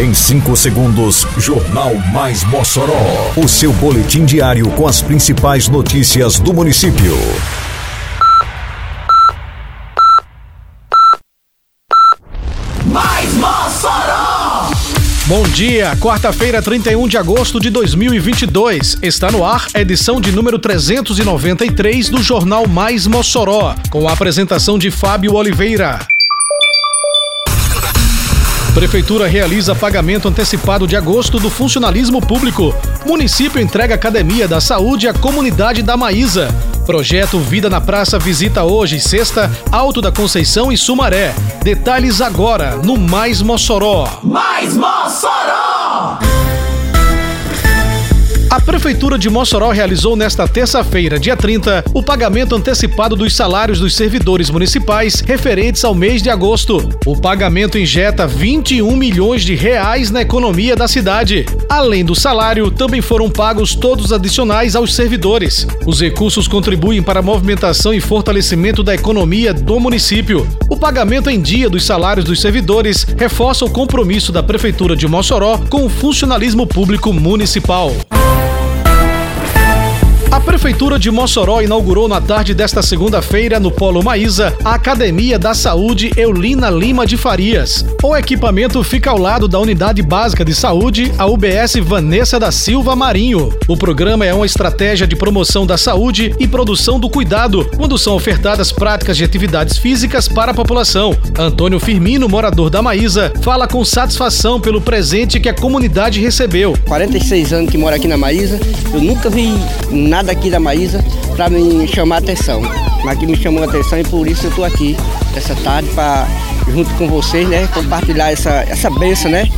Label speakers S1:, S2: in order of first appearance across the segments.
S1: Em 5 segundos, Jornal Mais Mossoró. O seu boletim diário com as principais notícias do município.
S2: Mais Mossoró!
S3: Bom dia, quarta-feira, 31 de agosto de 2022. Está no ar a edição de número 393 do Jornal Mais Mossoró, com a apresentação de Fábio Oliveira. Prefeitura realiza pagamento antecipado de agosto do funcionalismo público. Município entrega Academia da Saúde à comunidade da Maísa. Projeto Vida na Praça visita hoje, sexta, Alto da Conceição e Sumaré. Detalhes agora no Mais Mossoró.
S2: Mais Mossoró!
S3: Prefeitura de Mossoró realizou nesta terça-feira, dia 30, o pagamento antecipado dos salários dos servidores municipais referentes ao mês de agosto. O pagamento injeta 21 milhões de reais na economia da cidade. Além do salário, também foram pagos todos adicionais aos servidores. Os recursos contribuem para a movimentação e fortalecimento da economia do município. O pagamento em dia dos salários dos servidores reforça o compromisso da Prefeitura de Mossoró com o funcionalismo público municipal. A Prefeitura de Mossoró inaugurou na tarde desta segunda-feira, no Polo Maísa, a Academia da Saúde Eulina Lima de Farias. O equipamento fica ao lado da Unidade Básica de Saúde, a UBS Vanessa da Silva Marinho. O programa é uma estratégia de promoção da saúde e produção do cuidado, quando são ofertadas práticas de atividades físicas para a população. Antônio Firmino, morador da Maísa, fala com satisfação pelo presente que a comunidade recebeu.
S4: 46 anos que moro aqui na Maísa, eu nunca vi nada nada aqui da Maísa para me chamar a atenção. Mas que me chamou a atenção e por isso eu estou aqui essa tarde para junto com vocês, né, compartilhar essa essa benção, né,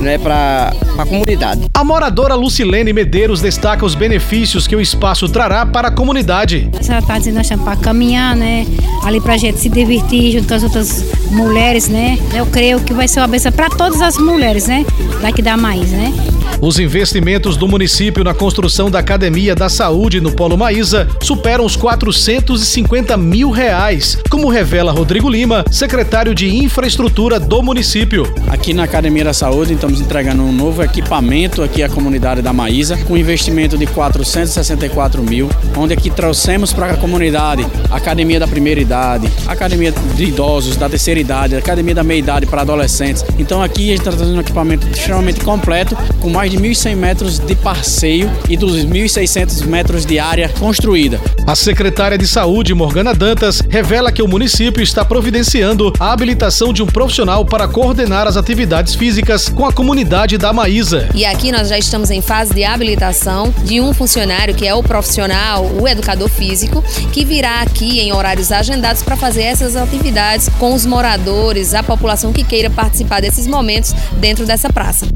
S4: né, para a comunidade.
S3: A moradora Lucilene Medeiros destaca os benefícios que o espaço trará para a comunidade.
S5: Essa tarde nós estamos para caminhar, né, ali para a gente se divertir junto com as outras mulheres, né. Eu creio que vai ser uma benção para todas as mulheres, né, daqui da Maísa, né.
S3: Os investimentos do município na construção da Academia da Saúde no Polo Maísa superam os 450 mil reais, como revela Rodrigo Lima, secretário de Infraestrutura do município.
S6: Aqui na Academia da Saúde estamos entregando um novo equipamento aqui à comunidade da Maísa, com investimento de 464 mil, onde aqui trouxemos para a comunidade a Academia da Primeira Idade, Academia de Idosos, da Terceira Idade, Academia da Meia Idade para Adolescentes. Então aqui a gente está trazendo um equipamento extremamente completo, com mais mais de 1.100 metros de passeio e dos 1.600 metros de área construída.
S3: A secretária de Saúde, Morgana Dantas, revela que o município está providenciando a habilitação de um profissional para coordenar as atividades físicas com a comunidade da Maísa.
S7: E aqui nós já estamos em fase de habilitação de um funcionário que é o profissional, o educador físico, que virá aqui em horários agendados para fazer essas atividades com os moradores, a população que queira participar desses momentos dentro dessa praça.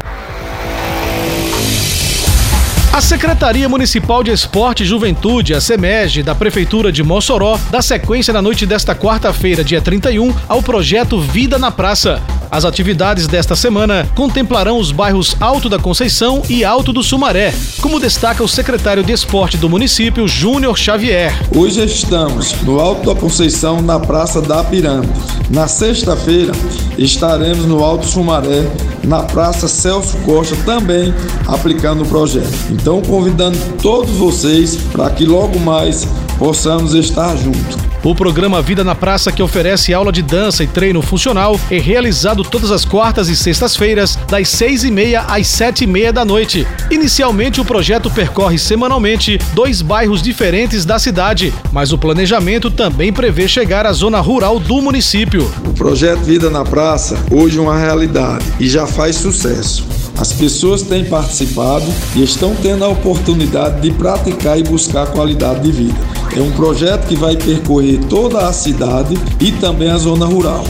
S3: A Secretaria Municipal de Esporte e Juventude, a SEMEG, da Prefeitura de Mossoró, dá sequência na noite desta quarta-feira, dia 31, ao projeto Vida na Praça. As atividades desta semana contemplarão os bairros Alto da Conceição e Alto do Sumaré, como destaca o secretário de Esporte do município, Júnior Xavier.
S8: Hoje estamos no Alto da Conceição, na Praça da Pirâmide. Na sexta-feira estaremos no Alto Sumaré, na Praça Celso Costa, também aplicando o projeto. Então, convidando todos vocês para que logo mais possamos estar juntos.
S3: O programa Vida na Praça, que oferece aula de dança e treino funcional, é realizado todas as quartas e sextas-feiras, das seis e meia às sete e meia da noite. Inicialmente, o projeto percorre semanalmente dois bairros diferentes da cidade, mas o planejamento também prevê chegar à zona rural do município.
S8: O projeto Vida na Praça, hoje uma realidade e já faz sucesso. As pessoas têm participado e estão tendo a oportunidade de praticar e buscar qualidade de vida. É um projeto que vai percorrer toda a cidade e também a zona rural.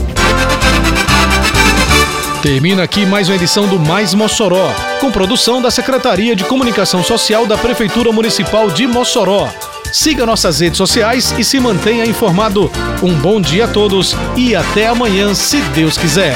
S3: Termina aqui mais uma edição do Mais Mossoró, com produção da Secretaria de Comunicação Social da Prefeitura Municipal de Mossoró. Siga nossas redes sociais e se mantenha informado. Um bom dia a todos e até amanhã, se Deus quiser.